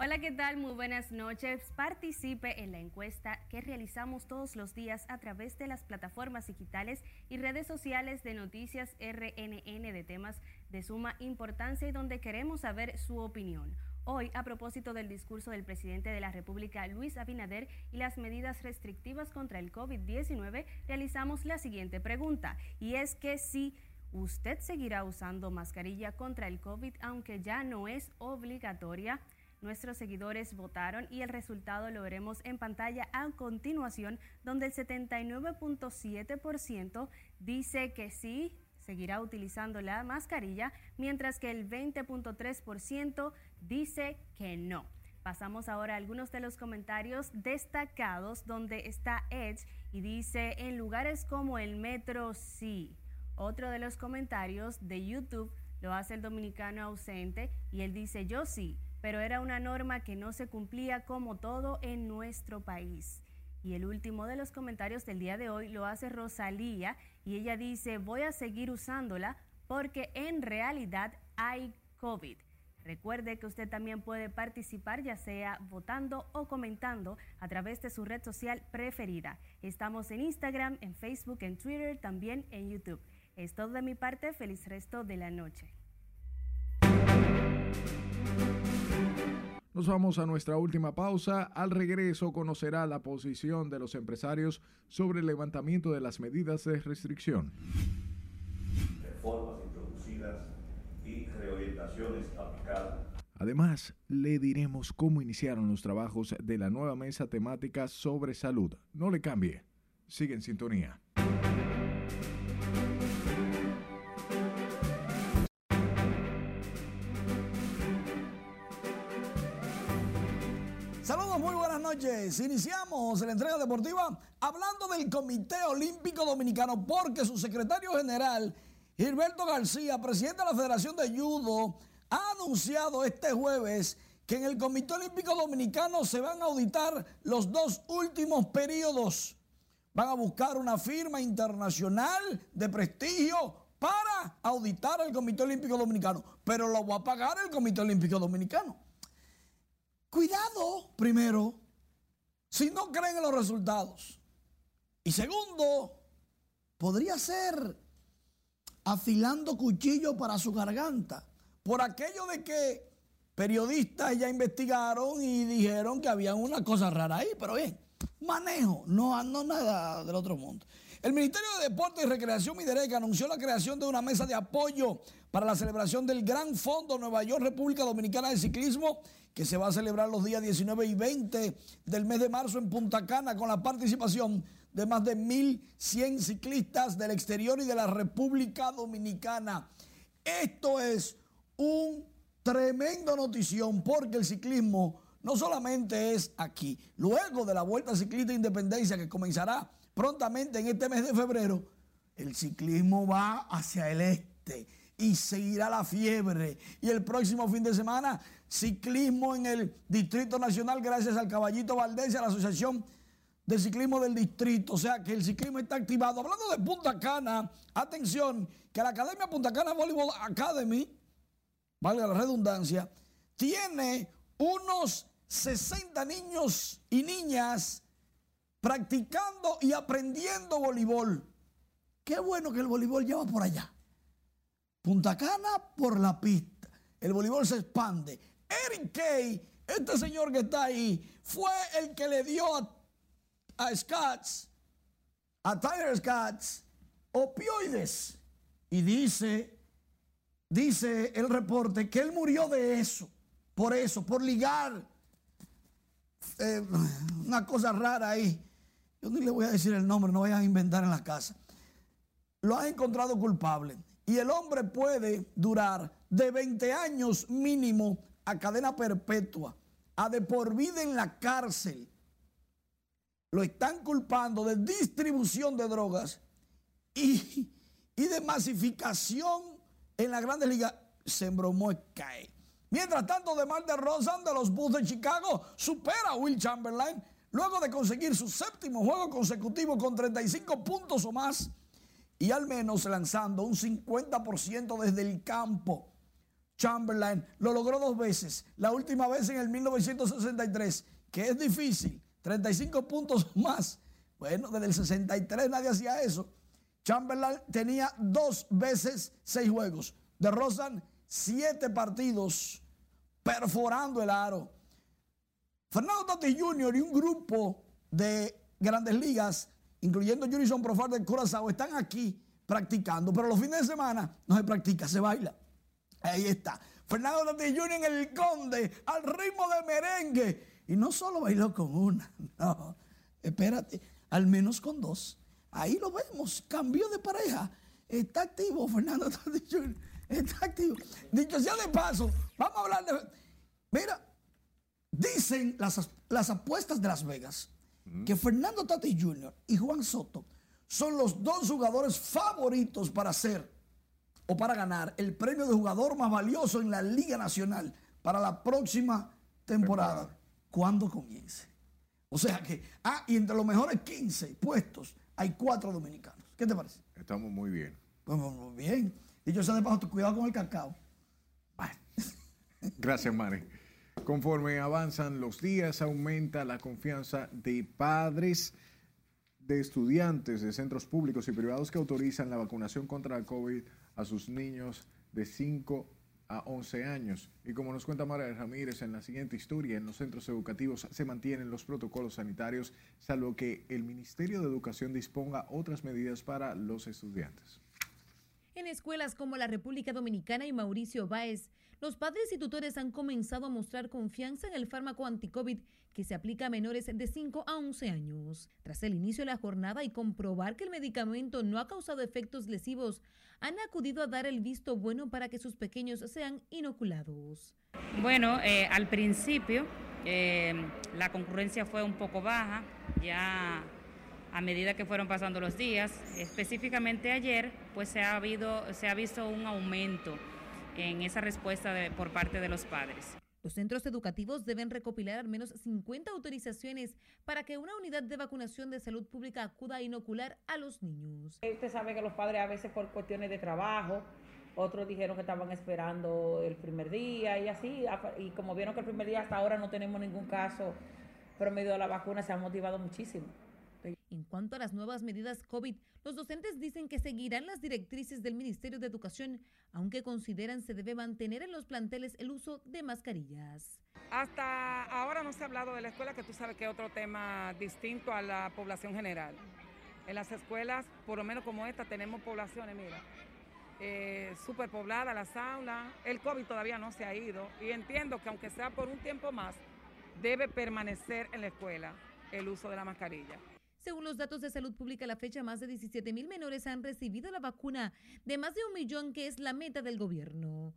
Speaker 46: Hola, ¿qué tal? Muy buenas noches. Participe en la encuesta que realizamos todos los días a través de las plataformas digitales y redes sociales de Noticias RNN de temas de suma importancia y donde queremos saber su opinión. Hoy, a propósito del discurso del presidente de la República, Luis Abinader, y las medidas restrictivas contra el COVID-19, realizamos la siguiente pregunta, y es que si usted seguirá usando mascarilla contra el COVID, aunque ya no es obligatoria, Nuestros seguidores votaron y el resultado lo veremos en pantalla a continuación, donde el 79.7% dice que sí, seguirá utilizando la mascarilla, mientras que el 20.3% dice que no. Pasamos ahora a algunos de los comentarios destacados donde está Edge y dice en lugares como el metro sí. Otro de los comentarios de YouTube lo hace el dominicano ausente y él dice yo sí pero era una norma que no se cumplía como todo en nuestro país. Y el último de los comentarios del día de hoy lo hace Rosalía y ella dice, voy a seguir usándola porque en realidad hay COVID. Recuerde que usted también puede participar ya sea votando o comentando a través de su red social preferida. Estamos en Instagram, en Facebook, en Twitter, también en YouTube. Es todo de mi parte, feliz resto de la noche.
Speaker 2: Nos vamos a nuestra última pausa. Al regreso conocerá la posición de los empresarios sobre el levantamiento de las medidas de restricción.
Speaker 44: Reformas introducidas y reorientaciones aplicadas.
Speaker 2: Además, le diremos cómo iniciaron los trabajos de la nueva mesa temática sobre salud. No le cambie. Sigue en sintonía.
Speaker 47: Noches. Iniciamos la entrega deportiva hablando del Comité Olímpico Dominicano porque su secretario general, Gilberto García, presidente de la Federación de Judo, ha anunciado este jueves que en el Comité Olímpico Dominicano se van a auditar los dos últimos periodos. Van a buscar una firma internacional de prestigio para auditar el Comité Olímpico Dominicano, pero lo va a pagar el Comité Olímpico Dominicano. Cuidado, primero, si no creen en los resultados. Y segundo, podría ser afilando cuchillo para su garganta. Por aquello de que periodistas ya investigaron y dijeron que había una cosa rara ahí, pero bien, manejo, no, no nada del otro mundo. El Ministerio de Deporte y Recreación Midereca anunció la creación de una mesa de apoyo para la celebración del Gran Fondo Nueva York República Dominicana de Ciclismo que se va a celebrar los días 19 y 20 del mes de marzo en Punta Cana con la participación de más de 1.100 ciclistas del exterior y de la República Dominicana. Esto es un tremendo notición porque el ciclismo no solamente es aquí. Luego de la Vuelta Ciclista de Independencia que comenzará prontamente en este mes de febrero, el ciclismo va hacia el este y seguirá la fiebre. Y el próximo fin de semana ciclismo en el Distrito Nacional gracias al Caballito Valdés y a la Asociación de Ciclismo del Distrito. O sea que el ciclismo está activado. Hablando de Punta Cana, atención, que la Academia Punta Cana Volleyball Academy, valga la redundancia, tiene unos 60 niños y niñas practicando y aprendiendo voleibol. Qué bueno que el voleibol lleva por allá. Punta Cana por la pista. El voleibol se expande. Eric Kay Este señor que está ahí fue el que le dio a, a Scotts, a Tyler Scotts, opioides. Y dice, dice el reporte que él murió de eso, por eso, por ligar eh, una cosa rara ahí. Yo ni le voy a decir el nombre, no vayan a inventar en la casa. Lo han encontrado culpable. Y el hombre puede durar de 20 años mínimo a cadena perpetua, a de por vida en la cárcel. Lo están culpando de distribución de drogas y, y de masificación en la Grande Liga. Se embromó cae. Mientras tanto, DeMar DeRozan de los Bulls de Chicago supera a Will Chamberlain luego de conseguir su séptimo juego consecutivo con 35 puntos o más y al menos lanzando un 50% desde el campo. Chamberlain lo logró dos veces, la última vez en el 1963, que es difícil, 35 puntos más. Bueno, desde el 63 nadie hacía eso. Chamberlain tenía dos veces seis juegos. De Rosan, siete partidos perforando el aro. Fernando Tati Jr. y un grupo de grandes ligas, incluyendo Jurison Profar del Curazao, están aquí practicando, pero los fines de semana no se practica, se baila. Ahí está. Fernando Tati Jr. en el Conde, al ritmo de merengue. Y no solo bailó con una, [laughs] no, espérate, al menos con dos. Ahí lo vemos, cambió de pareja. Está activo Fernando [laughs] Tati Jr. Está activo. Dicho sea de paso, vamos a hablar de... Mira, dicen las, las apuestas de Las Vegas que Fernando Tati Jr. y Juan Soto son los dos jugadores favoritos para ser o para ganar el premio de jugador más valioso en la Liga Nacional para la próxima temporada, cuando comience. O sea que, ah, y entre los mejores 15 puestos hay cuatro dominicanos. ¿Qué te parece?
Speaker 2: Estamos muy bien.
Speaker 47: Pues muy bien. Y yo sé de paso, cuidado con el cacao.
Speaker 2: Gracias, Mari. Conforme avanzan los días, aumenta la confianza de padres, de estudiantes de centros públicos y privados que autorizan la vacunación contra el COVID a sus niños de 5 a 11 años. Y como nos cuenta María Ramírez en la siguiente historia, en los centros educativos se mantienen los protocolos sanitarios, salvo que el Ministerio de Educación disponga otras medidas para los estudiantes.
Speaker 11: En escuelas como la República Dominicana y Mauricio Báez, los padres y tutores han comenzado a mostrar confianza en el fármaco anti-COVID que se aplica a menores de 5 a 11 años. Tras el inicio de la jornada y comprobar que el medicamento no ha causado efectos lesivos, han acudido a dar el visto bueno para que sus pequeños sean inoculados.
Speaker 48: Bueno, eh, al principio eh, la concurrencia fue un poco baja, ya a medida que fueron pasando los días, específicamente ayer, pues se ha, habido, se ha visto un aumento en esa respuesta de, por parte de los padres.
Speaker 11: Los centros educativos deben recopilar al menos 50 autorizaciones para que una unidad de vacunación de salud pública acuda a inocular a los niños.
Speaker 49: Usted sabe que los padres a veces por cuestiones de trabajo, otros dijeron que estaban esperando el primer día y así, y como vieron que el primer día hasta ahora no tenemos ningún caso promedio de la vacuna, se han motivado muchísimo.
Speaker 11: En cuanto a las nuevas medidas COVID, los docentes dicen que seguirán las directrices del Ministerio de Educación, aunque consideran se debe mantener en los planteles el uso de mascarillas.
Speaker 50: Hasta ahora no se ha hablado de la escuela, que tú sabes que es otro tema distinto a la población general. En las escuelas, por lo menos como esta, tenemos poblaciones, mira, eh, superpobladas las aulas. El COVID todavía no se ha ido y entiendo que aunque sea por un tiempo más, debe permanecer en la escuela el uso de la mascarilla.
Speaker 11: Según los datos de salud pública, a la fecha más de 17 mil menores han recibido la vacuna de más de un millón, que es la meta del gobierno.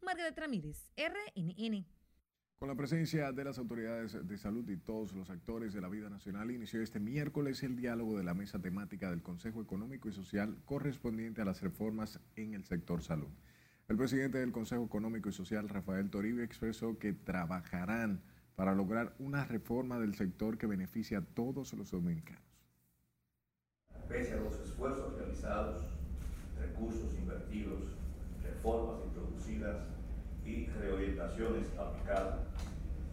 Speaker 11: Margaret Ramírez, RNN.
Speaker 2: Con la presencia de las autoridades de salud y todos los actores de la vida nacional, inició este miércoles el diálogo de la mesa temática del Consejo Económico y Social correspondiente a las reformas en el sector salud. El presidente del Consejo Económico y Social, Rafael Toribio, expresó que trabajarán para lograr una reforma del sector que beneficie a todos los dominicanos.
Speaker 44: Pese a los esfuerzos realizados, recursos invertidos, reformas introducidas y reorientaciones aplicadas,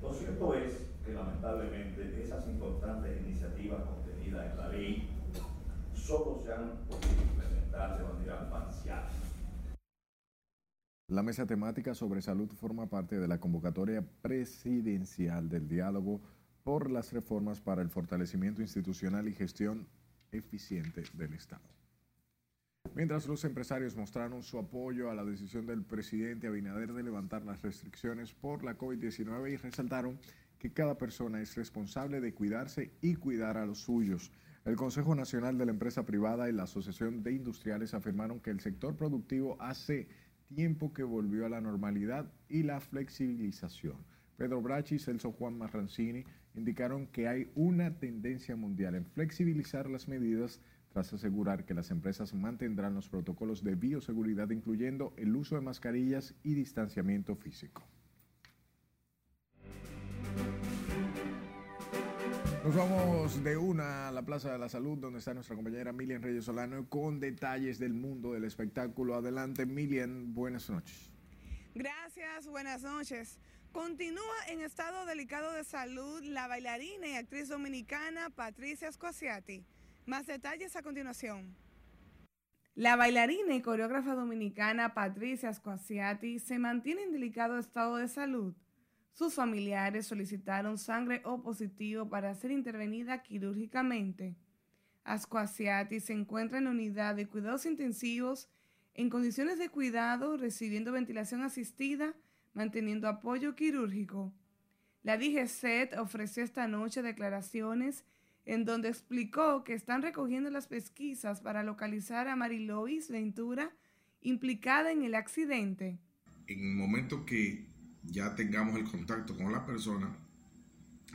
Speaker 44: lo cierto es que lamentablemente esas importantes iniciativas contenidas en la ley solo se han podido implementar de manera parcial
Speaker 2: La mesa temática sobre salud forma parte de la convocatoria presidencial del diálogo por las reformas para el fortalecimiento institucional y gestión eficiente del Estado. Mientras los empresarios mostraron su apoyo a la decisión del presidente Abinader de levantar las restricciones por la COVID-19 y resaltaron que cada persona es responsable de cuidarse y cuidar a los suyos. El Consejo Nacional de la Empresa Privada y la Asociación de Industriales afirmaron que el sector productivo hace tiempo que volvió a la normalidad y la flexibilización. Pedro Brachi y Celso Juan Marrancini indicaron que hay una tendencia mundial en flexibilizar las medidas tras asegurar que las empresas mantendrán los protocolos de bioseguridad incluyendo el uso de mascarillas y distanciamiento físico. Nos vamos de una a la Plaza de la Salud, donde está nuestra compañera Milian Reyes Solano con detalles del mundo del espectáculo. Adelante, Milian, buenas noches.
Speaker 51: Gracias, buenas noches. Continúa en estado delicado de salud la bailarina y actriz dominicana Patricia Squasiati. Más detalles a continuación. La bailarina y coreógrafa dominicana Patricia Squasiati se mantiene en delicado estado de salud sus familiares solicitaron sangre O positivo para ser intervenida quirúrgicamente. Ascuasiati se encuentra en unidad de cuidados intensivos en condiciones de cuidado, recibiendo ventilación asistida, manteniendo apoyo quirúrgico. La DGCET ofreció esta noche declaraciones en donde explicó que están recogiendo las pesquisas para localizar a Marilois Ventura implicada en el accidente.
Speaker 52: En el momento que ya tengamos el contacto con la persona,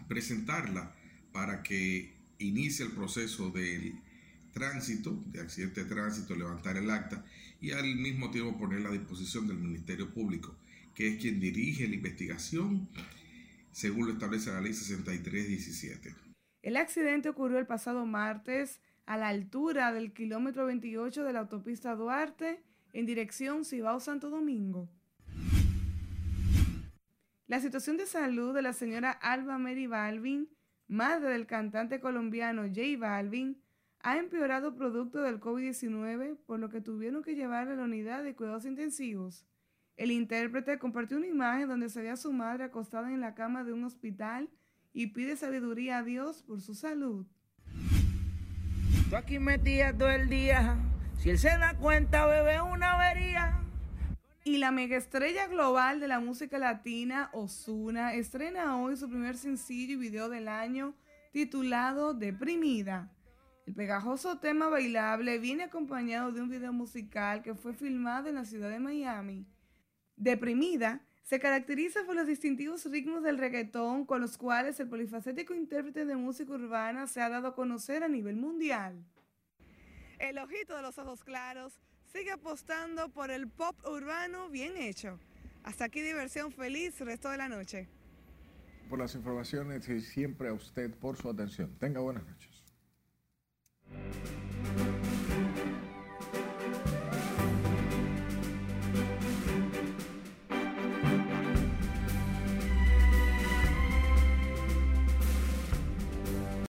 Speaker 52: presentarla para que inicie el proceso del tránsito, de accidente de tránsito, levantar el acta y al mismo tiempo ponerla a disposición del Ministerio Público, que es quien dirige la investigación según lo establece la ley 6317.
Speaker 51: El accidente ocurrió el pasado martes a la altura del kilómetro 28 de la autopista Duarte en dirección Cibao Santo Domingo. La situación de salud de la señora Alba Mary Balvin, madre del cantante colombiano J Balvin, ha empeorado producto del COVID-19, por lo que tuvieron que llevarla a la unidad de cuidados intensivos. El intérprete compartió una imagen donde se ve a su madre acostada en la cama de un hospital y pide sabiduría a Dios por su salud.
Speaker 53: Tú aquí metía todo el día, si él se da cuenta, bebe una avería.
Speaker 51: Y la estrella global de la música latina, Osuna, estrena hoy su primer sencillo y video del año titulado Deprimida. El pegajoso tema bailable viene acompañado de un video musical que fue filmado en la ciudad de Miami. Deprimida se caracteriza por los distintivos ritmos del reggaetón con los cuales el polifacético intérprete de música urbana se ha dado a conocer a nivel mundial. El ojito de los ojos claros Sigue apostando por el pop urbano bien hecho. Hasta aquí diversión feliz, resto de la noche.
Speaker 2: Por las informaciones y siempre a usted por su atención. Tenga buenas noches.